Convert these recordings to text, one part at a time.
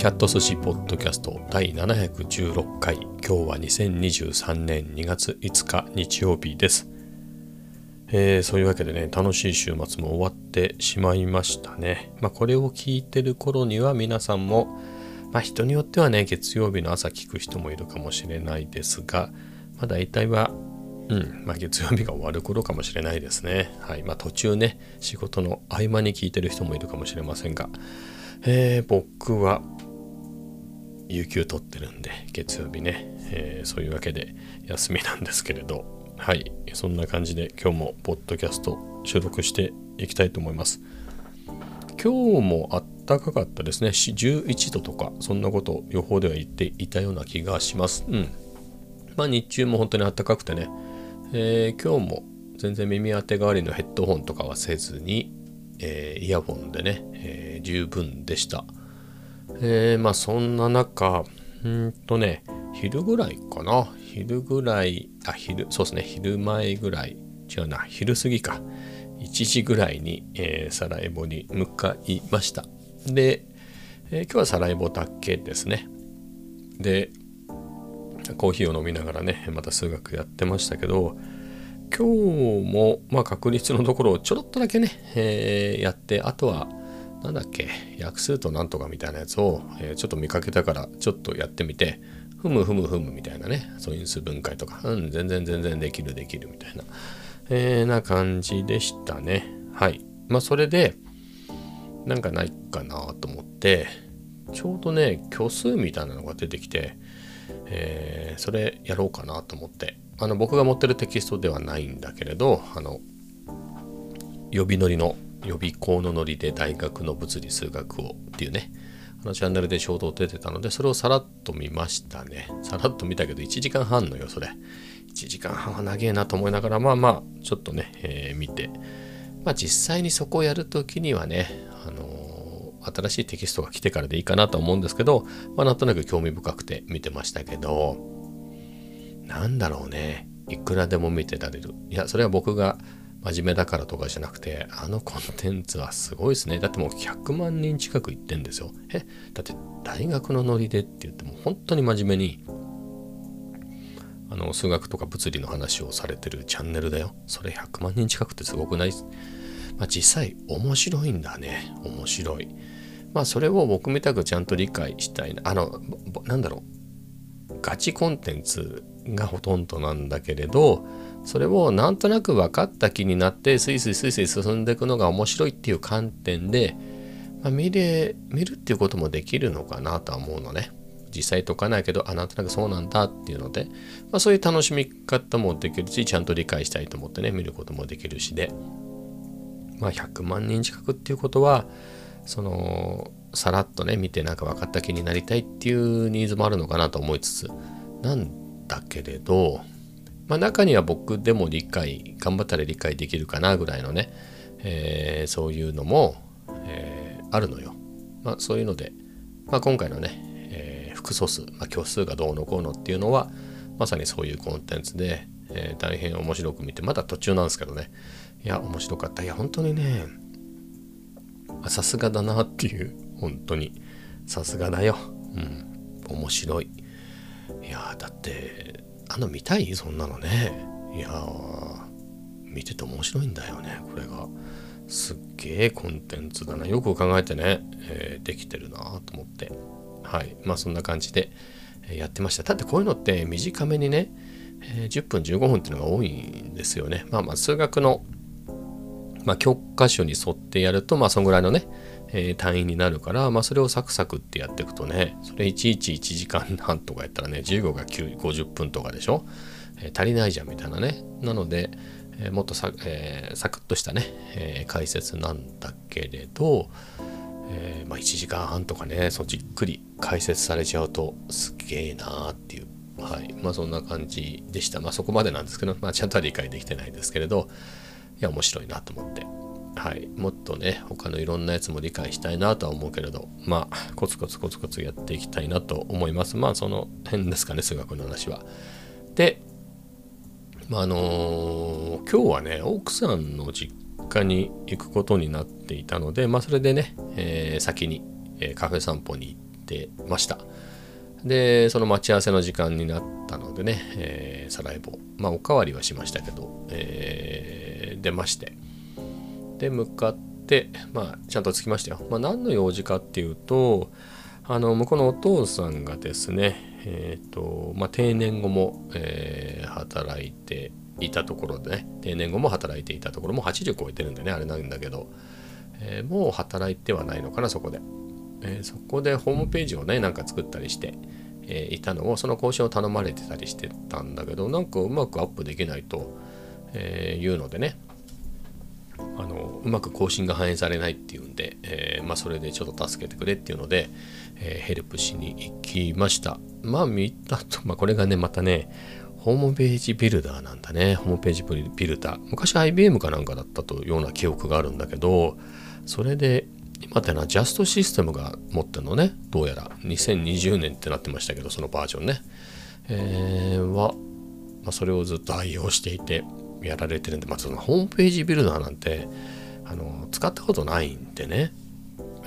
キャット寿司ポッドキャスト第716回。今日は2023年2月5日日曜日です、えー、そういうわけでね楽しい週末も終わってしまいましたね。まあこれを聞いてる頃には皆さんもまあ人によってはね月曜日の朝聞く人もいるかもしれないですがまあ大体はうんまあ、月曜日が終わる頃かもしれないですね。はいまあ、途中ね仕事の合間に聞いてる人もいるかもしれませんが、えー、僕は有給取ってるんで、月曜日ね、えー、そういうわけで休みなんですけれど、はい、そんな感じで今日もポッドキャスト収録していきたいと思います。今日もあったかかったですね。11度とか、そんなこと予報では言っていたような気がします。うん。まあ日中も本当にあったかくてね、えー、今日も全然耳当て代わりのヘッドホンとかはせずに、えー、イヤホンでね、えー、十分でした。え、まあそんな中、うんとね、昼ぐらいかな。昼ぐらい、あ、昼、そうですね、昼前ぐらい、違うな、昼過ぎか。1時ぐらいに、えー、サラエボに向かいました。で、えー、今日はサラエボだけですね。で、コーヒーを飲みながらね、また数学やってましたけど、今日も、まあ、確率のところをちょろっとだけね、えー、やって、あとは、なんだっけ、約数となんとかみたいなやつを、えー、ちょっと見かけたからちょっとやってみて、ふむふむふむみたいなね、素因数分解とか、うん、全然全然できるできるみたいな、えー、な感じでしたね。はい。まあそれで、なんかないかなと思って、ちょうどね、虚数みたいなのが出てきて、えー、それやろうかなと思って、あの僕が持ってるテキストではないんだけれど、あの、呼び乗りの予備校のノリで大学の物理数学をっていうね、あのチャンネルで衝動出てたので、それをさらっと見ましたね。さらっと見たけど、1時間半のよ、それ。1時間半は長えなと思いながら、まあまあ、ちょっとね、えー、見て。まあ実際にそこをやるときにはね、あのー、新しいテキストが来てからでいいかなと思うんですけど、まあなんとなく興味深くて見てましたけど、なんだろうね。いくらでも見てられる。いや、それは僕が真面目だからとかじゃなくて、あのコンテンツはすごいですね。だってもう100万人近く行ってんですよ。え、だって大学のノリでって言っても本当に真面目に、あの、数学とか物理の話をされてるチャンネルだよ。それ100万人近くってすごくない？まあ実際面白いんだね。面白い。まあそれを僕みたくちゃんと理解したいな。あの、なんだろう。ガチコンテンツがほとんどなんだけれど、それをなんとなく分かった気になってスイスイスイスイ進んでいくのが面白いっていう観点で、まあ、見れ見るっていうこともできるのかなとは思うのね。実際解かないけどあなんとなくそうなんだっていうので、まあ、そういう楽しみ方もできるしちゃんと理解したいと思ってね見ることもできるしで、まあ、100万人近くっていうことはそのさらっとね見てなんか分かった気になりたいっていうニーズもあるのかなと思いつつなんだけれどまあ、中には僕でも理解頑張ったら理解できるかなぐらいのね、えー、そういうのも、えー、あるのよ。まあ、そういうので、まあ、今回のね、えー、複素数、まあ、虚数がどうのこうのっていうのはまさにそういうコンテンツで、え大変面白く見てまだ途中なんですけどね。いや面白かった。いや本当にねさすがだなっていう本当に。さすがだよ。うん。面白い。いやだってあの見たい？そんなのね。いや見てて面白いんだよねこれが。すっげえコンテンツだな。よく考えてね、えー、できてるなと思って。はい。まあそんな感じでやってました。だってこういうのって短めにね、えー、10分15分っていうのが多いんですよね。まあまあ数学のまあ、教科書に沿ってやると、まあ、そんぐらいのね、えー、単位になるから、まあ、それをサクサクってやっていくとね、それいちいち1時間半とかやったらね、15が9 50分とかでしょ、えー、足りないじゃんみたいなね。なので、えー、もっとさ,、えサクッとしたね、え解説なんだけれど、えまあ、1時間半とかね、そうじっくり解説されちゃうとすげえなーっていう。はい。まあそんな感じでした。まあそこまでなんですけど、まあちゃんとは理解できてないですけれど、いや面白いなと思ってはい。もっとね他のいろんなやつも理解したいなとは思うけれどまあコツコツコツコツやっていきたいなと思います。まあその辺ですかね数学の話は。でまあのー、今日はね奥さんの実家に行くことになっていたのでまあそれでね、えー、先に、え、カフェ散歩に行ってました。で、その待ち合わせの時間になったのでね、えー、サラエボ、まあ、おかわりはしましたけど、えー、出まして、で、向かって、まあ、ちゃんと着きましたよ。まあ、何の用事かっていうと、あの、向こうのお父さんがですね、えっ、ー、と、まあ、定年後も、えー、働いていたところでね、定年後も働いていたところも80超えてるんでね、あれなんだけど、えー、もう働いてはないのかな、そこで。えー、そこでホームページをねなんか作ったりして、えー、いたのをその更新を頼まれてたりしてたんだけどなんかうまくアップできないと、え、いうのでねあのうまく更新が反映されないっていうんで、えー、まあ、それでちょっと助けてくれっていうので、えヘルプしに行きました。まあ見たと、まあ、これがねまたねホームページビルダーなんだね。ホームページビルダー。昔 IBM かなんかだったというような記憶があるんだけどそれで今ってのはジャストシステムが持ってるのね？どうやら。2020年ってなってましたけどそのバージョンね、えー、は、まあ、それをずっと愛用していて。やられてるんで、まあ、そのホームページビルダーなんてあの使ったことないんでね。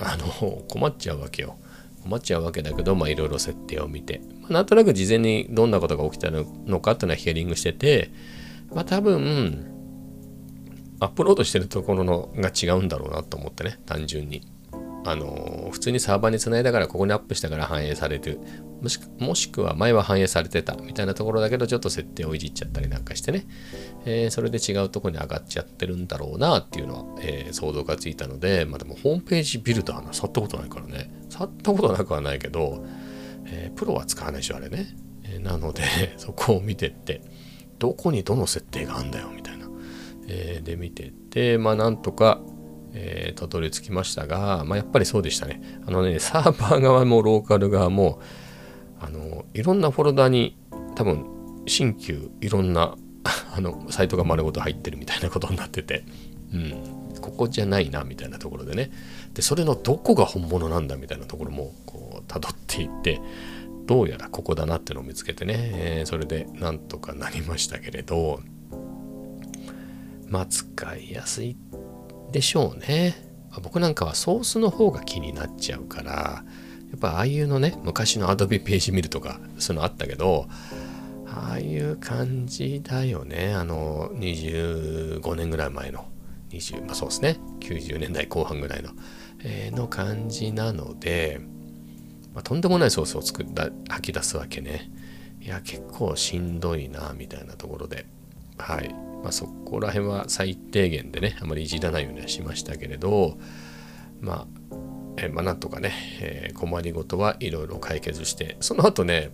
あの困っちゃうわけよ。困っちゃうわけだけどいろいろ設定を見て、まあ、なんとなく事前にどんなことが起きたのかっていうのはヒアリングしててまあ多分アップロードしてるところのが違うんだろうなと思ってね単純に。あの普通にサーバーにつないだからここにアップしたから反映されてるもしもしくは前は反映されてたみたいなところだけどちょっと設定をいじっちゃったりなんかしてね、えー、それで違うとこに上がっちゃってるんだろうなっていうのは、えー、想像がついたのでまあでもホームページビルダーな触ったことないからね。触ったことなくはないけど、えー、プロは使わないでしょあれね、えなので そこを見てってどこにどの設定があんだよみたいな、えで見てってまあなんとかえー、たどり着きましたが、まあ、やっぱりそうでしたね。あのね、サーバー側もローカル側も、あの、いろんなフォルダに多分、新旧いろんな あの、サイトが丸ごと入ってるみたいなことになってて、うん、ここじゃないな、みたいなところでね。で、それのどこが本物なんだみたいなところも、こう、辿っていって、どうやらここだなってのを見つけてね、えー、それでなんとかなりましたけれど、まあ使いやすいっでしょうね。僕なんかはソースの方が気になっちゃうからやっぱああいうのね昔の Adobe ページ見るとかそういうのあったけどああいう感じだよね。あの25年ぐらい前の20まあそうですね。90年代後半ぐらいの、えー、の感じなので、まあ、とんでもないソースを作った吐き出すわけね。いや結構しんどいなみたいなところで。はい。まあ、そこら辺は最低限でねあまりいじらないようにはしましたけれどまあえまあ、なんとかね、えー、困りごとはいろいろ解決してその後ね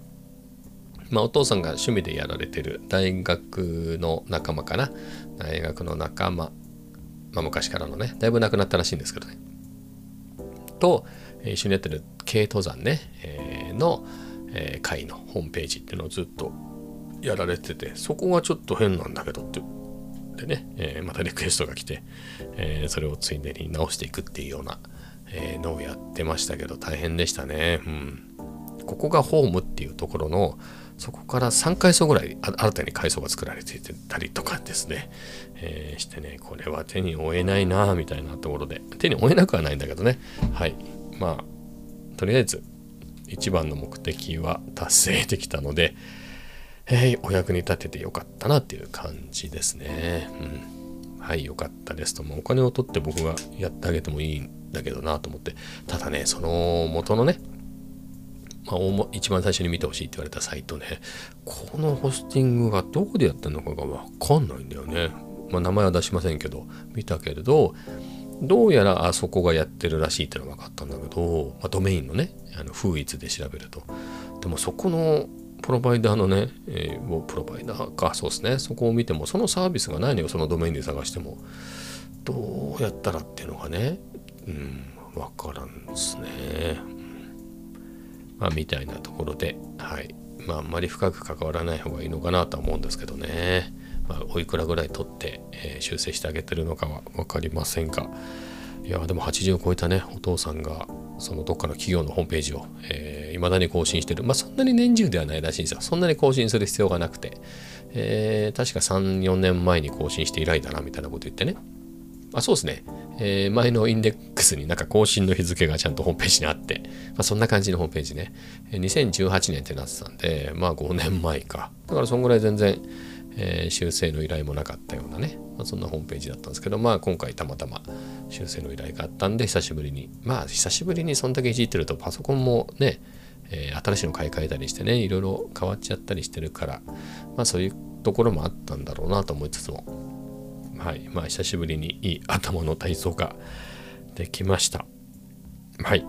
まあ、お父さんが趣味でやられてる大学の仲間かな大学の仲間、まあ、昔からのねだいぶ亡くなったらしいんですけどね。と、一緒にやってる軽登山ね、えー、の、えー、会のホームページっていうのをずっとやられててそこがちょっと変なんだけどってでね、えー、またリクエストが来て、えー、それをついでに直していくっていうような、えー、のをやってましたけど大変でしたね。うん。ここがホームっていうところのそこから3階層ぐらい新たに階層が作られていたりとかですね、えー、してねこれは手に負えないなみたいなところで手に負えなくはないんだけどねはいまあとりあえず一番の目的は達成できたので、えー、お役に立ててよかったなっていう感じですね。うん。はい、よかったですと。もお金を取って僕がやってあげてもいいんだけどなと思って。ただね、その元のね、まあ、一番最初に見てほしいって言われたサイトね、このホスティングがどこでやってるのかがわかんないんだよね。まあ、名前は出しませんけど、見たけれど、どうやらあそこがやってるらしいってのが分かったんだけど、まあ、ドメインのね、あの風一で調べると。でもそこのプロバイダーのね、えー、プロバイダーか、そうですね、そこを見ても、そのサービスがないのよ、そのドメインで探しても。どうやったらっていうのがね、うん、わからんですね。まあ、みたいなところで、はい。まあ、あんまり深く関わらない方がいいのかなとは思うんですけどね。まあ、おいくらぐらい取って、えー、修正してあげてるのかは分かりませんが、いや、でも80を超えたね、お父さんが、そのどっかの企業のホームページを、えー、未だに更新してる。まあそんなに年中ではないらしいんですよ。そんなに更新する必要がなくて。えー、確か3、4年前に更新して以来だな、みたいなこと言ってね。あ、そうですね。えー、前のインデックスになんか更新の日付がちゃんとホームページにあって、まあ、そんな感じのホームページね。2018年ってなってたんで、まあ5年前か。だからそんぐらい全然、えー、修正の依頼もなかったようなね、まあ、そんなホームページだったんですけど、まあ今回たまたま修正の依頼があったんで、久しぶりに、まあ久しぶりにそんだけいじってるとパソコンもね、えー、新しいの買い替えたりしてね、いろいろ変わっちゃったりしてるから、まあそういうところもあったんだろうなと思いつつも、はい、まあ久しぶりにいい頭の体操ができました。はい。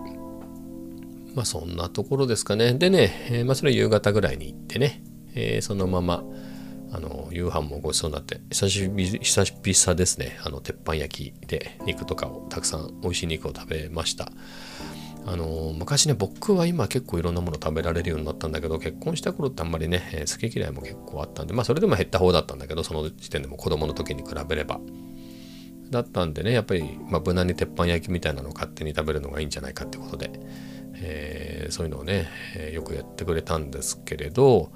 まあそんなところですかね。でね、えー、まあそれ夕方ぐらいに行ってね、えー、そのまま、あの夕飯もごちそうになって久しぶり久々ですねあの鉄板焼きで肉とかをたくさん美味しい肉を食べましたあの昔ね僕は今結構いろんなもの食べられるようになったんだけど結婚した頃ってあんまりね、えー、好き嫌いも結構あったんでまあそれでも減った方だったんだけどその時点でも子供の時に比べれば。だったんでねやっぱり、まあ、無難に鉄板焼きみたいなのを勝手に食べるのがいいんじゃないかってことで、えー、そういうのをね、えー、よくやってくれたんですけれど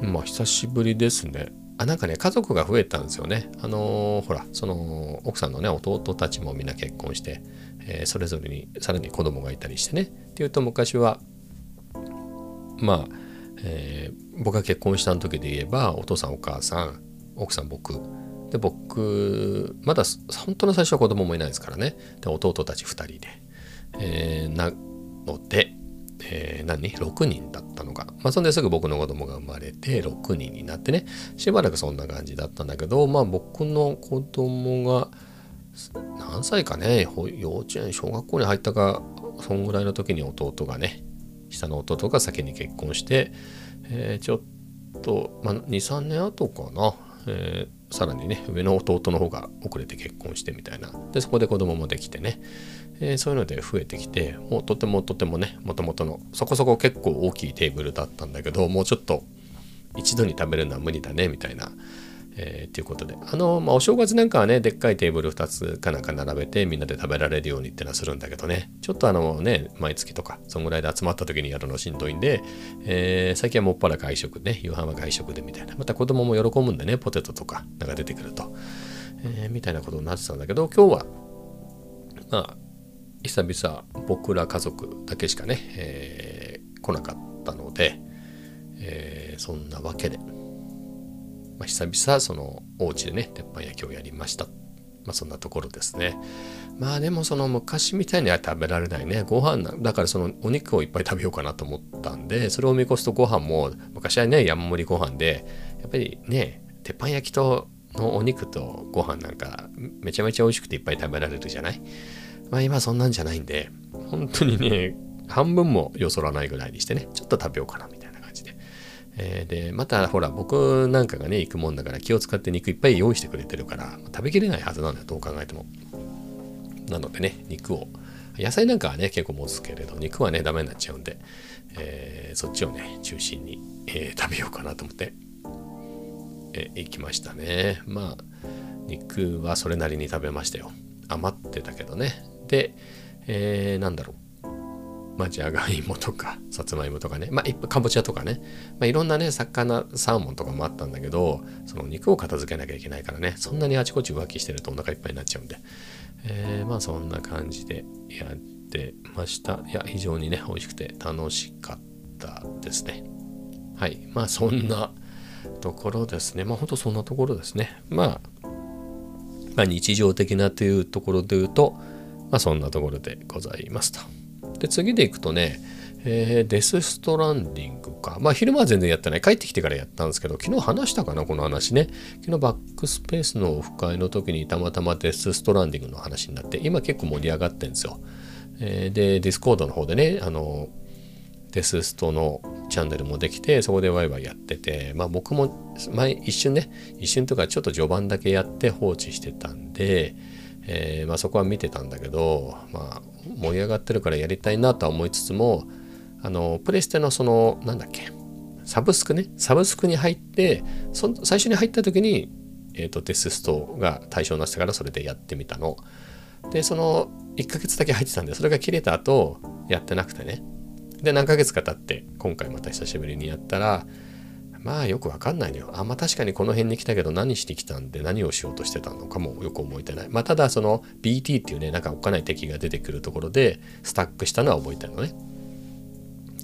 まあ久しぶりですね。あなんかね家族が増えたんですよね。あのー、ほらその奥さんのね弟たちもみんな結婚してえー、それぞれにさらに子供がいたりしてね。っていうと昔はまあ、えー、僕が結婚した時で言えばお父さんお母さん奥さん僕。で僕まだ本当の最初は子供もいないですからね。で弟たち2人で、えー、なので、えー、何 ?6 人だったのがまあそんですぐ僕の子供が生まれて6人になってね。しばらくそんな感じだったんだけどまあ僕の子供が何歳かね幼稚園小学校に入ったかそんぐらいの時に弟がね下の弟が先に結婚して、えー、ちょっと、まあ、23年後かな、えー、さらにね上の弟の方が遅れて結婚してみたいな。でそこで子供もできてね、えー、そういうので増えてきてもうとてもとてもねもともとのそこそこ結構大きいテーブルだったんだけどもうちょっと一度に食べるのは無理だねみたいなえー、っていうことで。あの、まあ、お正月なんかはねでっかいテーブル2つかなんか並べてみんなで食べられるようにってのはするんだけどね。ちょっとあのね毎月とかそんぐらいで集まった時にやるのしんどいんで、えー、最近はもっぱら外食ね夕飯は外食でみたいな。また子供も喜ぶんでねポテトとかなんか出てくると、えー、みたいなことになってたんだけど今日はまあ久々僕ら家族だけしかね、えー、来なかったので、えー、そんなわけで。まあ、久々そのお家でね鉄板焼きをやりました。まあそんなところですね。まあでもその昔みたいには食べられないね。ご飯だからそのお肉をいっぱい食べようかなと思ったんで、それを見越すとご飯も昔はね、山盛りご飯で、やっぱりね、鉄板焼きとのお肉とご飯なんかめちゃめちゃ美味しくていっぱい食べられるじゃない？まあ今そんなんじゃないんで、本当にね、半分もよそらないぐらいにしてね、ちょっと食べようかなみたいな。えー、で、またほら、僕なんかがね、行くもんだから気を使って肉いっぱい用意してくれてるから、食べきれないはずなんだよ、どう考えても。なのでね、肉を、野菜なんかはね、結構持つけれど、肉はね、ダメになっちゃうんで、えー、そっちをね、中心に、えー、食べようかなと思って、えー、行きましたね。まあ、肉はそれなりに食べましたよ。余ってたけどね。で、えー、なんだろう。まあ、じゃがいもとか、さつまいもとかね、まあ、かぼちゃとかね、まあ、いろんなね、魚、サーモンとかもあったんだけど、その肉を片付けなきゃいけないからね、そんなにあちこち浮気してるとお腹いっぱいになっちゃうんで、えー、まあ、そんな感じでやってました。いや、非常にね、美味しくて楽しかったですね。はい。まあ、そんなところですね。まあ、ほんとそんなところですね。まあ、まあ、日常的なというところで言うと、まあ、そんなところでございますと。で、次でいくとね、えー、デス・ストランディングか。まあ、昼間は全然やってない。帰ってきてからやったんですけど、昨日話したかな、この話ね。昨日バックスペースのオフ会の時にたまたまデス・ストランディングの話になって、今結構盛り上がってるんですよ。えー、で、ディスコードの方でね、あの、デスストのチャンネルもできて、そこでワイワイやってて、まあ僕も前一瞬ね、一瞬とかちょっと序盤だけやって放置してたんで、えー、まあ、そこは見てたんだけど、まあ、盛り上がってるからやりたいなとは思いつつもあのプレステのそのなんだっけサブスクねサブスクに入ってそ最初に入った時に、えーと、デスストが対象になってたからそれでやってみたの。でその1ヶ月だけ入ってたんでそれが切れた後やってなくてね。で何ヶ月か経って今回また久しぶりにやったらまあよくわかんないのよ。あんまあ確かにこの辺に来たけど何してきたんで何をしようとしてたのかもよく覚えてない。まあただその BT っていうねなんかおっかない敵が出てくるところでスタックしたのは覚えてるのね。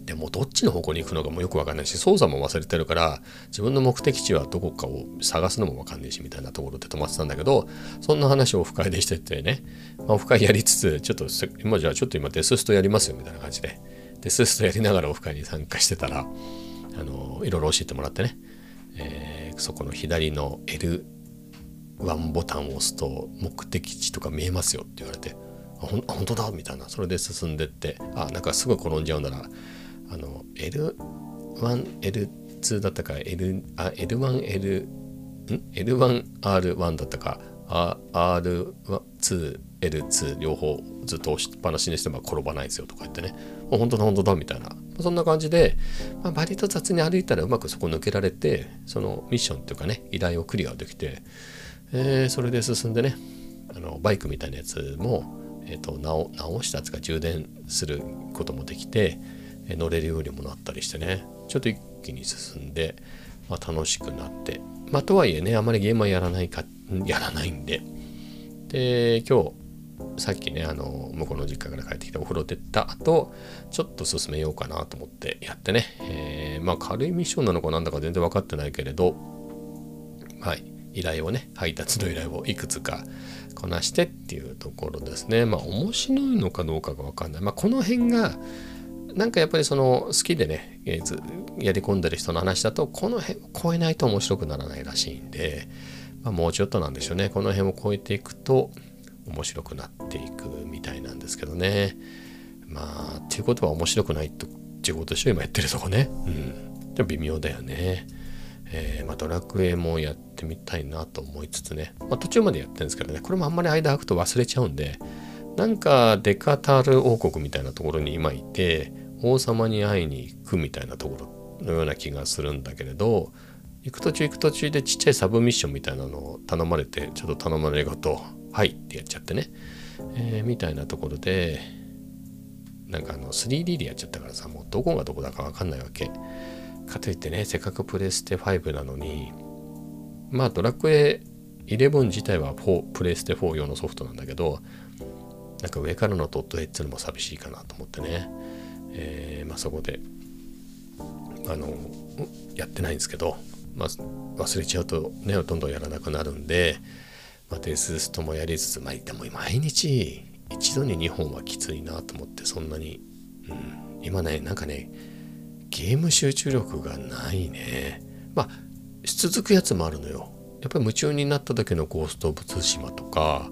でもどっちの方向に行くのかもよくわかんないし操作も忘れてるから自分の目的地はどこかを探すのもわかんないしみたいなところで止まってたんだけどそんな話をオフ会でしててね、まあ、オフ会やりつつちょっと今じゃあちょっと今デスストやりますよみたいな感じでデスストやりながらオフ会に参加してたらあのいろいろ教えてもらってね、えー、そこの左の L1 ボタンを押すと目的地とか見えますよって言われてあほん本当だみたいな。それで進んでってあなんかすぐ転んじゃうな。らあの L1L2 だったか L あ L1L ん？L1R1 だったか。R2 L2 両方ずっと押しっぱなしにしても転ばないですよとか言ってね。もう本当だ本当だみたいな。そんな感じで、まあ、割と雑に歩いたらうまくそこ抜けられてそのミッションっていうかね依頼をクリアできて、えー、それで進んでねあのバイクみたいなやつも、えーと、直直したやつが充電することもできてえ乗れるようにもなったりしてね。ちょっと一気に進んで、まあ、楽しくなって。まあとはいえねあまりゲームはやらないかやらないんで。で今日さっきねあの向こうの実家から帰ってきてお風呂出た後ちょっと進めようかなと思ってやってね、えー、まあ軽いミッションなのかなんだか全然分かってないけれどはい。依頼をね配達の依頼をいくつかこなしてっていうところですね。まあ面白いのかどうかが分かんない。まあこの辺がなんかやっぱりその好きでねやり込んでる人の話だとこの辺を超えないと面白くならないらしいんで、まあ、もうちょっとなんでしょうね。この辺を超えていくと面白くなっていくみたいなんですけどね。まあっていうことは面白くないと仕事しょ今やってるとこね。うん。でも微妙だよね。えー、まあ、ドラクエもやってみたいなと思いつつね、まあ、途中までやってるんですけどね。これもあんまり間空くと忘れちゃうんでなんかデカタール王国みたいなところに今いて王様に会いに行くみたいなところのような気がするんだけれど行く途中行く途中でちっちゃいサブミッションみたいなのを頼まれてちょっと頼まれごと「はい」ってやっちゃってね、えー、みたいなところでなんかあの 3D でやっちゃったからさもうどこがどこだか分かんないわけ。かといってねせっかくプレステ5なのにまあドラクエ11自体は4プレステ4用のソフトなんだけどなんか上からのドット絵っていうのも寂しいかなと思ってね。えー、まあ、そこであのやってないんですけど、まあ、忘れちゃうとねどんどんやらなくなるんで、まあ、デスストもやりつつ、まあ、でも毎日一度に2本はきついなと思ってそんなに、うん、今ねなんかねゲーム集中力がないねまあ続くやつもあるのよやっぱり夢中になった時のゴースト・オブ・ツシマとか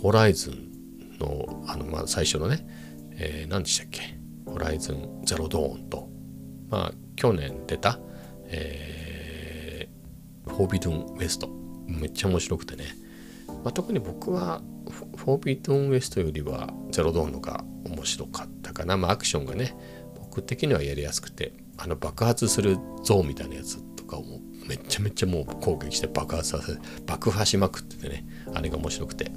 ホライズンのあの、まあ、最初のね、えー、何でしたっけ？ホライズンゼロドーンと、まあ、去年出た、えー、フォービドゥンウエスト。めっちゃ面白くてね。まあ、特に僕はフォービドゥンウエストよりはゼロドーンのが面白かったかな。まあ、アクションがね、僕的にはやりやすくて、あの爆発するゾーンみたいなやつとかをめちゃめちゃもう攻撃して爆発させ、爆破しまくっててね、あれが面白くて、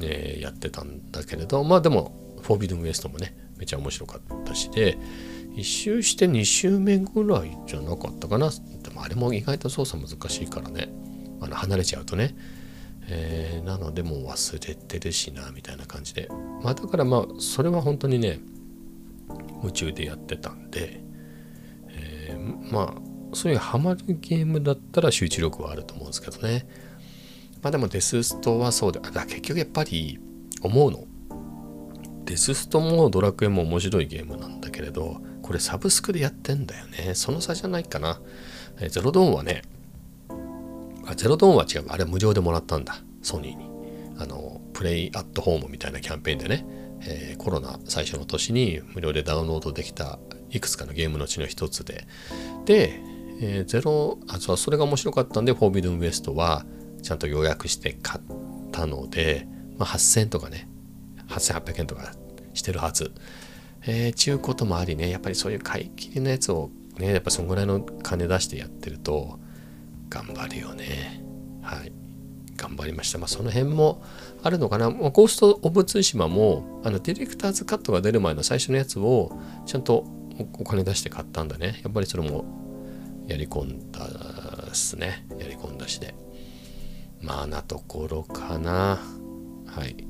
えー、やってたんだけれど、まあでも、フォービドゥンウエストもね、めちゃ面白かったしで1周して2周目ぐらいじゃなかったかなでもあれも意外と操作難しいからねあの離れちゃうとね、えー、なのでもう忘れてるしなみたいな感じでまあだからまあそれは本当にね夢中でやってたんで、えー、まあそういうハマるゲームだったら集中力はあると思うんですけどねまあでもデスストはそうでだ結局やっぱり思うのデスストもドラクエも面白いゲームなんだけれど、これサブスクでやってんだよね。その差じゃないかな。えゼロドーンはね、あ、ゼロドーンは違う。あれ無料でもらったんだ。ソニーに。あの、プレイアットホームみたいなキャンペーンでね、えー、コロナ最初の年に無料でダウンロードできたいくつかのゲームのうちの一つで。で、えー、ゼロ、あ、そう、それが面白かったんで、フォービドンウエストはちゃんと予約して買ったので、まあ、8000とかね、8800円とかしてるはず。えー、ちゅうこともありね、やっぱりそういう買い切りのやつをね、やっぱそんぐらいの金出してやってると、頑張るよね。はい。頑張りました。まあ、その辺もあるのかな。まあ、ゴースト・オブ・ツーシマも、あの、ディレクターズカットが出る前の最初のやつを、ちゃんとお金出して買ったんだね。やっぱりそれも、やり込んだっすねやり込んだしでまあなところかなはい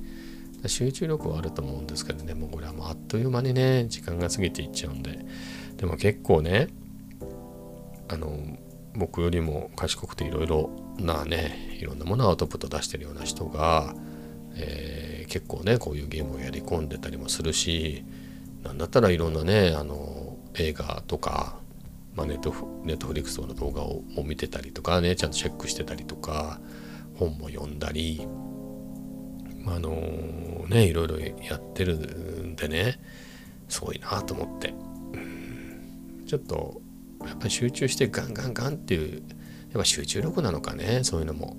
集中力はあると思うんですけどねもうこれはもうあっという間にね時間が過ぎていっちゃうんででも結構ねあの僕よりも賢くていろいろなねいろんなものをアウトプット出してるような人が、えー、結構ねこういうゲームをやり込んでたりもするしなんだったらいろんなねあの映画とか、まあ、ネットネットフリックスの動画を見てたりとかねちゃんとチェックしてたりとか本も読んだり、まあ、あのねいろいろやってるんでねすごいなと思って、ちょっとやっぱり集中してガンガンガンっていうやっぱ集中力なのかねそういうのも。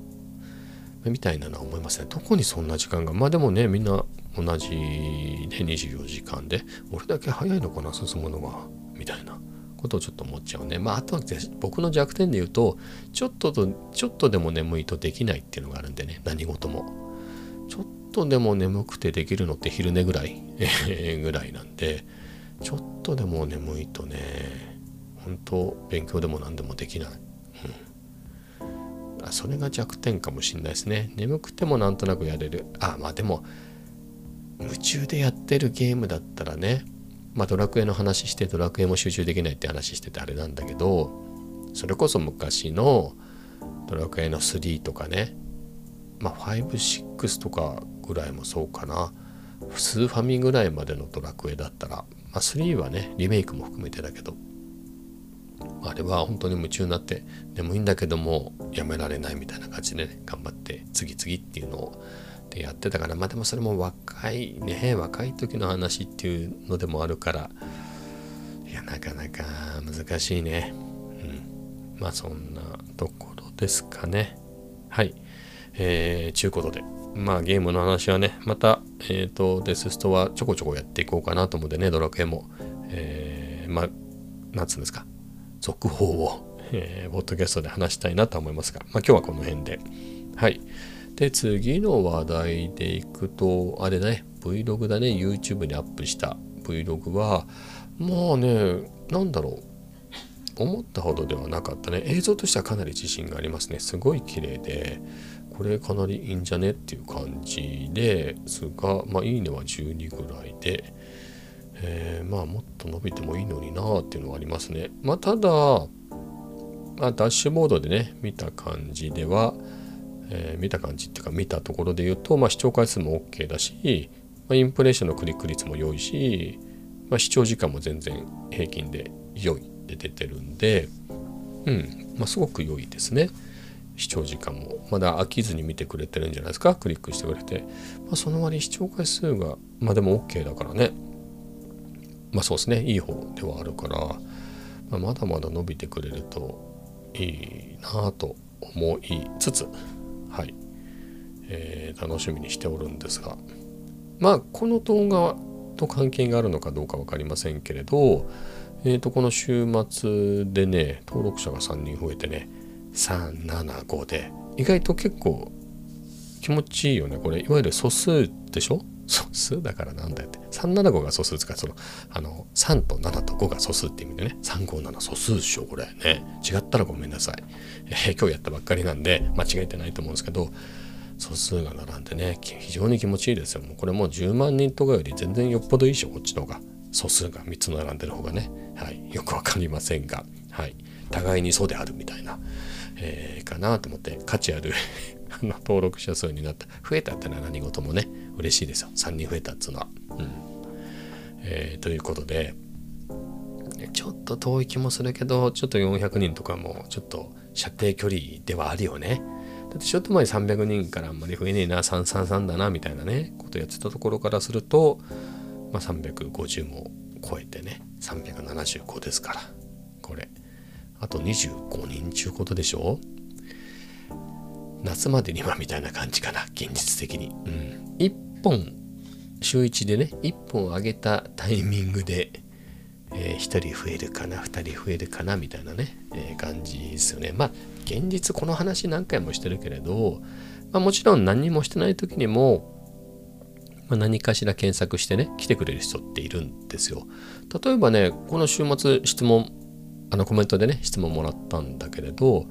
みたいなのは思いますねどこにそんな時間がまあでもねみんな同じね24時間で俺だけ早いのかな進むのが。みたいなことをちょっと思っちゃうね。まああとは僕の弱点で言うとちょっととちょっとでも眠いとできないっていうのがあるんでね何事も。ちょっとでも眠くてできるのって昼寝ぐらい？ぐらいなんでちょっとでも眠いとね本当勉強でも何でもできない、うん、それが弱点かもしれないですね。眠くてもなんとなくやれる。あまあでも夢中でやってるゲームだったらねまあドラクエの話してドラクエも集中できないって話しててあれなんだけどそれこそ昔のドラクエの3とかねまあ56とかぐらいもそうかな。スーファミぐらいまでのドラクエだったら、まあ、3はねリメイクも含めてだけど。あれは本当に夢中になって眠いんだけどもやめられないみたいな感じでね頑張って次々っていうのをでやってたからまあでもそれも若いね若い時の話っていうのでもあるからいやなかなか難しいね。うん。まあそんなところですかね。はい。えー、ちゅうことで。まあゲームの話はねまたえっ、ー、とデスストはちょこちょこやっていこうかなと思うんでねドラクエも。えー、まあなんつうんですか。続報を、えー、ポッドキャストで話したいなと思いますが、まあ、今日はこの辺で。はい。で、次の話題でいくと、あれだね、Vlog だね、YouTube にアップした Vlog は、まあね、なんだろう。思ったほどではなかったね。映像としてはかなり自信がありますね。すごい綺麗で、これかなりいいんじゃねっていう感じですが、まあいいねは12ぐらいで、えー、まあもっと伸びてもいいのになっていうのはありますね。まあただ、まあ、ダッシュボードでね見た感じでは、えー、見た感じっていうか見たところで言うと、まあ、視聴回数も OK だし、まあ、インプレッションのクリック率も良いし、まあ、視聴時間も全然平均で良いって出てるんで、うんまあ、すごく良いですね。視聴時間もまだ飽きずに見てくれてるんじゃないですか？クリックしてくれて、まあ、その割視聴回数がまあでも OK だからねまあそうですね。いい方ではあるから、まあ、まだまだ伸びてくれるといいなと思いつつはい、えー、楽しみにしておるんですがまあこの動画と関係があるのかどうか分かりませんけれど、えー、とこの週末でね登録者が3人増えてね375で意外と結構気持ちいいよね。これいわゆる素数でしょ？素数だからなんだよって。375が素数ですからそのあの3と7と5が素数って意味でね。357素数でしょこれ。ね。違ったらごめんなさい、えー、今日やったばっかりなんで間違えてないと思うんですけど素数が並んでね非常に気持ちいいですよ。もうこれもう10万人とかより全然よっぽどいいでしょこっちの方が。素数が3つ並んでる方がね。はい。よくわかりませんが。はい。互いにそうであるみたいな、えー、かなと思って価値ある登録者数になった増えたってのは何事もね嬉しいですよ3人増えたっつうのは。うんえー、ということでちょっと遠い気もするけどちょっと400人とかもちょっと射程距離ではあるよね。だってちょっと前300人からあんまり増えねえな333だなみたいなねことやってたところからすると、まあ、350も超えてね375ですからこれあと25人ちゅうことでしょ？夏までにはみたいな感じかな現実的に、うん、1本週1でね1本上げたタイミングで、えー、1人増えるかな2人増えるかなみたいなね、えー、感じですよね。まあ現実この話何回もしてるけれど、まあ、もちろん何もしてない時にもまあ、何かしら検索してね来てくれる人っているんですよ。例えばねこの週末質問あのコメントでね質問もらったんだけれど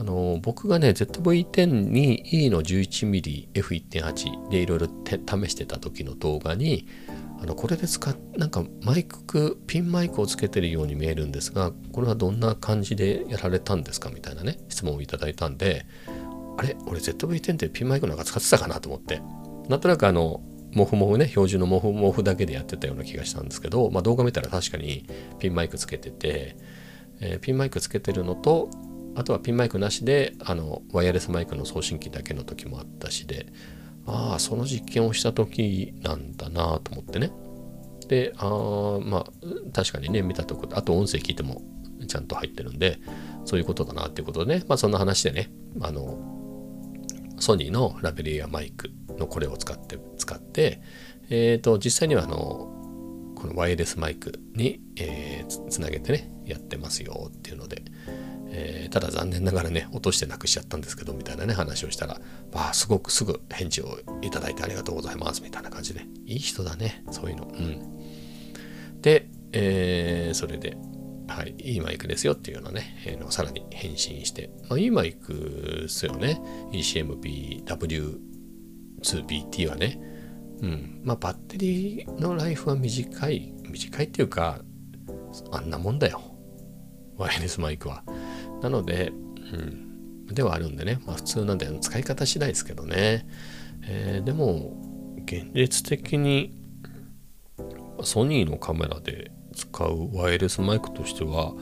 あの僕がね ZV-10 に E の 11mmF1.8 でいろいろ試してた時の動画にあのこれで使っなんかマイクピンマイクをつけてるように見えるんですがこれはどんな感じでやられたんですかみたいなね質問をいただいたんであれ？俺 ZV-10 ってピンマイクなんか使ってたかなと思って。なんとなくあのモフモフね標準のモフモフだけでやってたような気がしたんですけど、まあ、動画見たら確かにピンマイクつけてて、えー、ピンマイクつけてるのとあとはピンマイクなしであのワイヤレスマイクの送信機だけの時もあったしでああその実験をした時なんだなと思ってね。でああまあ確かにね見たとこあと音声聞いてもちゃんと入ってるんでそういうことだなっていうことでね。まあそんな話でねあのソニーのラベリアマイクのこれを使って使ってえっ、ー、と実際にはあのこのワイヤレスマイクに、えー、つなげてねやってますよっていうので、ただ残念ながらね落としてなくしちゃったんですけどみたいなね話をしたらまあすごくすぐ返事をいただいてありがとうございますみたいな感じでいい人だねそういうのうんで、えー、それではい、いいマイクですよっていうのね、えー、のさらに返信して、まあ、いいマイクですよね。ECMPW2BT はね。うん。まあ、バッテリーのライフは短い。短いっていうか、あんなもんだよ。ワイヤレスマイクは。なので、うん、ではあるんでね、まあ普通なんで使い方次第ですけどね。えー、でも、現実的にソニーのカメラで使うワイヤレスマイクとしては、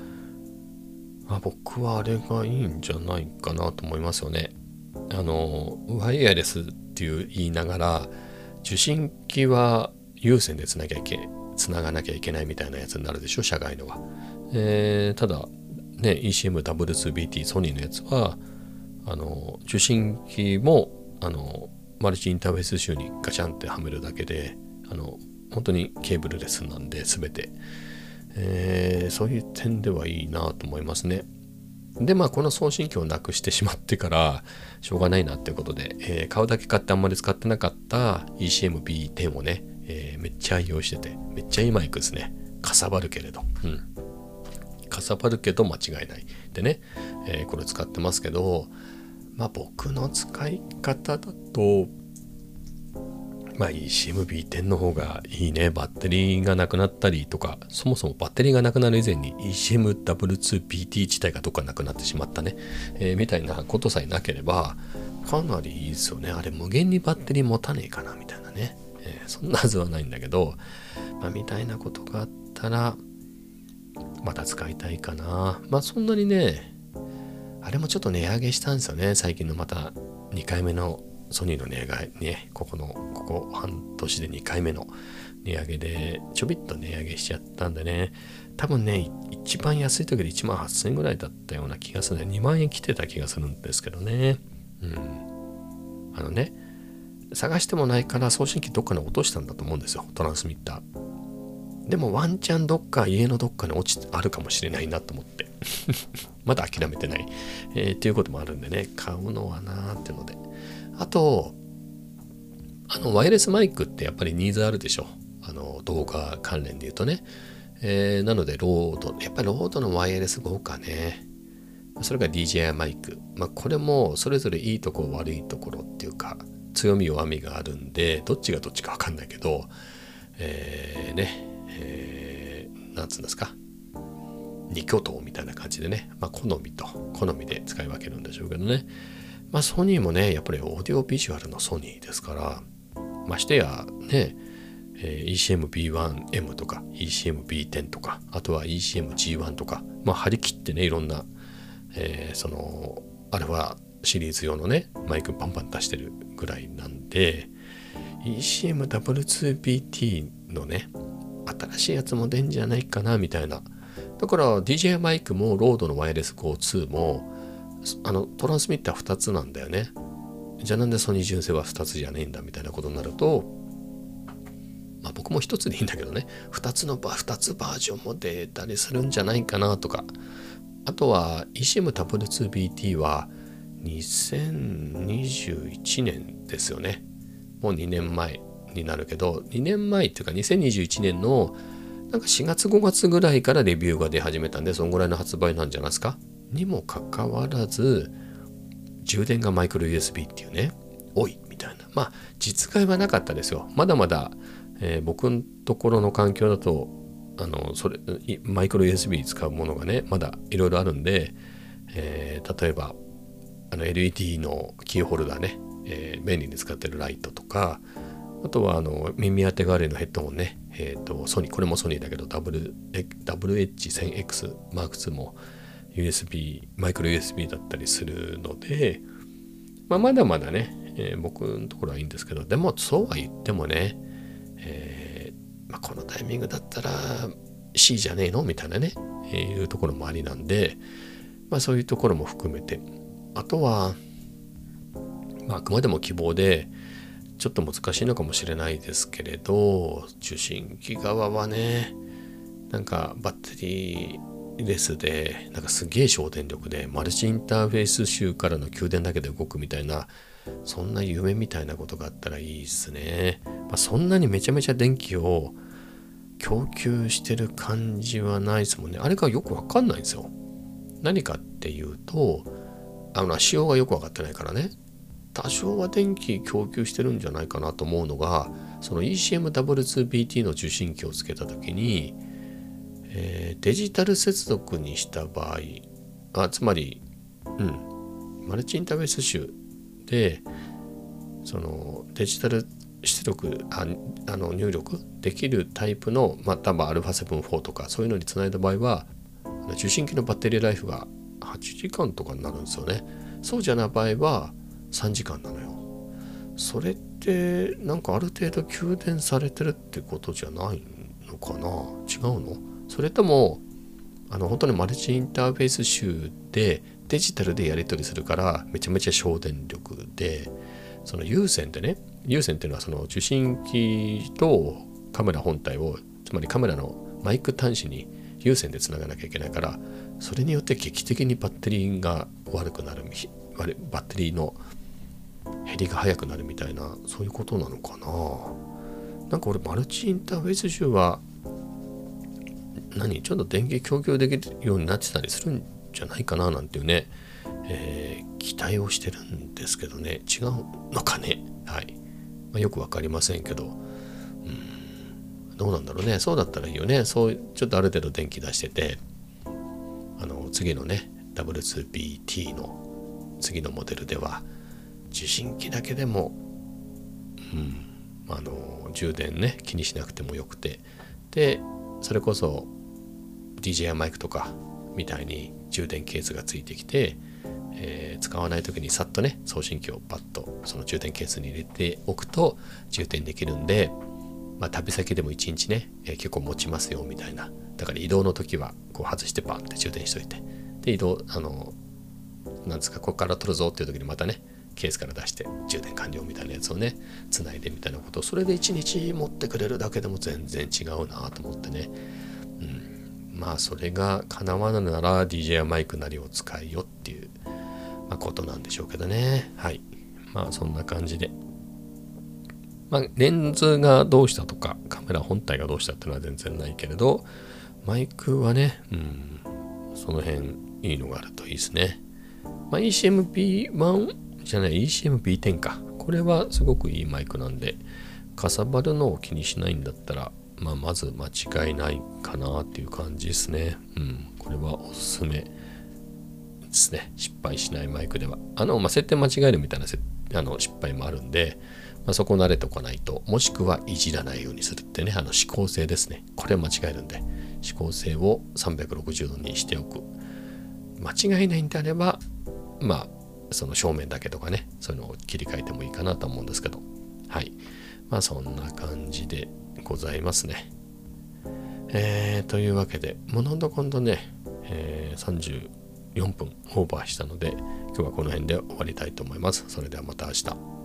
あ僕はあれがいいんじゃないかなと思いますよね。あの、ワイヤレスっていう言いながら、受信機は有線でつなぎゃいけ、つながなきゃいけないみたいなやつになるでしょ、社外のは。えー、ただ、ね、ECMW2BT ソニーのやつはあの受信機もあのマルチインターフェース集にガチャンってはめるだけであの本当にケーブルレスなんで全て、えー、そういう点ではいいなと思いますね。でまあこの送信機をなくしてしまってからしょうがないなっていうことで、えー、買うだけ買ってあんまり使ってなかった ECMB10 をね、えー、めっちゃ愛用しててめっちゃいいマイクですね。かさばるけれど。うん。かさばるけど間違いない。でね、えー、これ使ってますけどまあ僕の使い方だとまあ ECMB10 の方がいいね。バッテリーがなくなったりとかそもそもバッテリーがなくなる以前に ECMW2PT 自体がどっかなくなってしまったね、えー、みたいなことさえなければかなりいいですよね。あれ無限にバッテリー持たねえかなみたいなね、えー、そんなはずはないんだけど、まあ、みたいなことがあったらまた使いたいかな。まあそんなにね、あれもちょっと値上げしたんですよね。最近のまた2回目のソニーの値上げね、ここの、ここ半年で2回目の値上げで、ちょびっと値上げしちゃったんでね、多分ね、一番安い時で1万8000円ぐらいだったような気がするね。2万円来てた気がするんですけどね。うん。あのね、探してもないから送信機どっかに落としたんだと思うんですよ。トランスミッター。でもワンチャンどっか家のどっかに落ちあるかもしれないなと思って。まだ諦めてない、えー、っていうこともあるんでね。買うのはなーってので。あとあのワイヤレスマイクってやっぱりニーズあるでしょ。あの動画関連で言うとね、えー、なのでロードやっぱりロードのワイヤレス豪華ね。それが DJI マイク。まあこれもそれぞれいいとこ悪いところっていうか強み弱みがあるんでどっちがどっちか分かんないけどえー、ね。えー、なんつうんですか？二巨頭みたいな感じでね、まあ、好みと好みで使い分けるんでしょうけどね。まあソニーもねやっぱりオーディオビジュアルのソニーですからましてやね、えー、ECM-B1M とか ECM-B10 とかあとは ECM-G1 とかまあ張り切ってねいろんな、えー、そのあれはシリーズ用のねマイクパンパン出してるぐらいなんで ECM-W2BT のね新しいやつも出んじゃないかなみたいな。だから DJ マイクもロードのワイヤレス GO2 もあのトランスミッター2つなんだよね。じゃあなんでソニー純正は2つじゃねえんだみたいなことになるとまあ僕も1つでいいんだけどね。2つのバ2つバージョンも出たりするんじゃないかなとか。あとは eCM-W2BT は2021年ですよね。もう2年前。になるけど2年前っていうか2021年のなんか4月5月ぐらいからレビューが出始めたんでそのぐらいの発売なんじゃないですか？にもかかわらず充電がマイクロ USB っていうねおいみたいな。まあ実害はなかったですよ。まだまだ、えー、僕のところの環境だとあのそれマイクロ USB 使うものがねまだいろいろあるんで、えー、例えばあの LED のキーホルダーね、えー、便利に使ってるライトとかあとはあの耳当て代わりのヘッドホンね、えっ、ー、とソニーこれもソニーだけど WH1000X M2 も USB マイクロ USB だったりするので、まあ、まだまだね、えー、僕のところはいいんですけどでもそうは言ってもね、えー、まあ、このタイミングだったら C じゃねえのみたいなね、えー、いうところもありなんで、まあ、そういうところも含めて。あとは、まあ、あくまでも希望でちょっと難しいのかもしれないですけれど受信機側はねなんかバッテリーレスでなんかすげえ省電力でマルチインターフェース集からの給電だけで動くみたいなそんな夢みたいなことがあったらいいですね、まあ、そんなにめちゃめちゃ電気を供給してる感じはないですもんね。あれがよくわかんないんですよ。何かっていうとあの仕様がよく分かってないからね。多少は電気供給してるんじゃないかなと思うのがその ECMW2BT の受信機をつけた時に、えー、デジタル接続にした場合あつまり、うん、マルチインターフェース集でそのデジタル出力ああの入力できるタイプの、まあ、多分 α7-4 とかそういうのにつないだ場合は受信機のバッテリーライフが8時間とかになるんですよね。そうじゃない場合は3時間なのよ。それってなんかある程度給電されてるってことじゃないのかな？違うの？それともあの本当にマルチインターフェース集でデジタルでやり取りするからめちゃめちゃ省電力でその有線でね有線っていうのはその受信機とカメラ本体をつまりカメラのマイク端子に有線でつながなきゃいけないからそれによって劇的にバッテリーが悪くなるバッテリーの減りが早くなるみたいなそういうことなのかな。なんか俺マルチインターフェース集は何？ちょっと電気供給できるようになってたりするんじゃないかななんていうね、えー、期待をしてるんですけどね。違うのかね？はい、まあ、よく分かりませんけど。うん。どうなんだろうね。そうだったらいいよね。そうちょっとある程度電気出しててあの次のね W2BT の次のモデルでは受信機だけでも、うん、あの充電ね気にしなくてもよくて。でそれこそ DJI マイクとかみたいに充電ケースがついてきて、えー、使わない時にさっとね送信機をパッとその充電ケースに入れておくと充電できるんで、まあ、旅先でも1日ね、えー、結構持ちますよみたいな。だから移動の時はこう外してパンって充電しといて。で移動あのなんですかここから取るぞっていう時にまたねケースから出して充電完了みたいなやつをねつないでみたいなことそれで1日持ってくれるだけでも全然違うなと思ってね、うん、まあそれが叶わぬなら DJ やマイクなりを使いよっていう、まあ、ことなんでしょうけどね。はい。まあそんな感じで。まあ、レンズがどうしたとかカメラ本体がどうしたっていうのは全然ないけれどマイクはね、うん、その辺いいのがあるといいですね。まあ、ECMP1 じゃない ECM-B10 か。これはすごくいいマイクなんでかさばるのを気にしないんだったら、まあ、まず間違いないかなっていう感じですね。うん。これはおすすめですね。失敗しないマイクでは。あの、まあ、設定間違えるみたいなあの失敗もあるんで、まあ、そこ慣れておかないともしくはいじらないようにするってねあの指向性ですね。これは間違えるんで指向性を360度にしておく。間違いないんであればまあその正面だけとかねそういうのを切り替えてもいいかなと思うんですけど。はい。まあそんな感じでございますね。えー、というわけでもうなんだかんだね、えー、34分オーバーしたので今日はこの辺で終わりたいと思います。それではまた明日。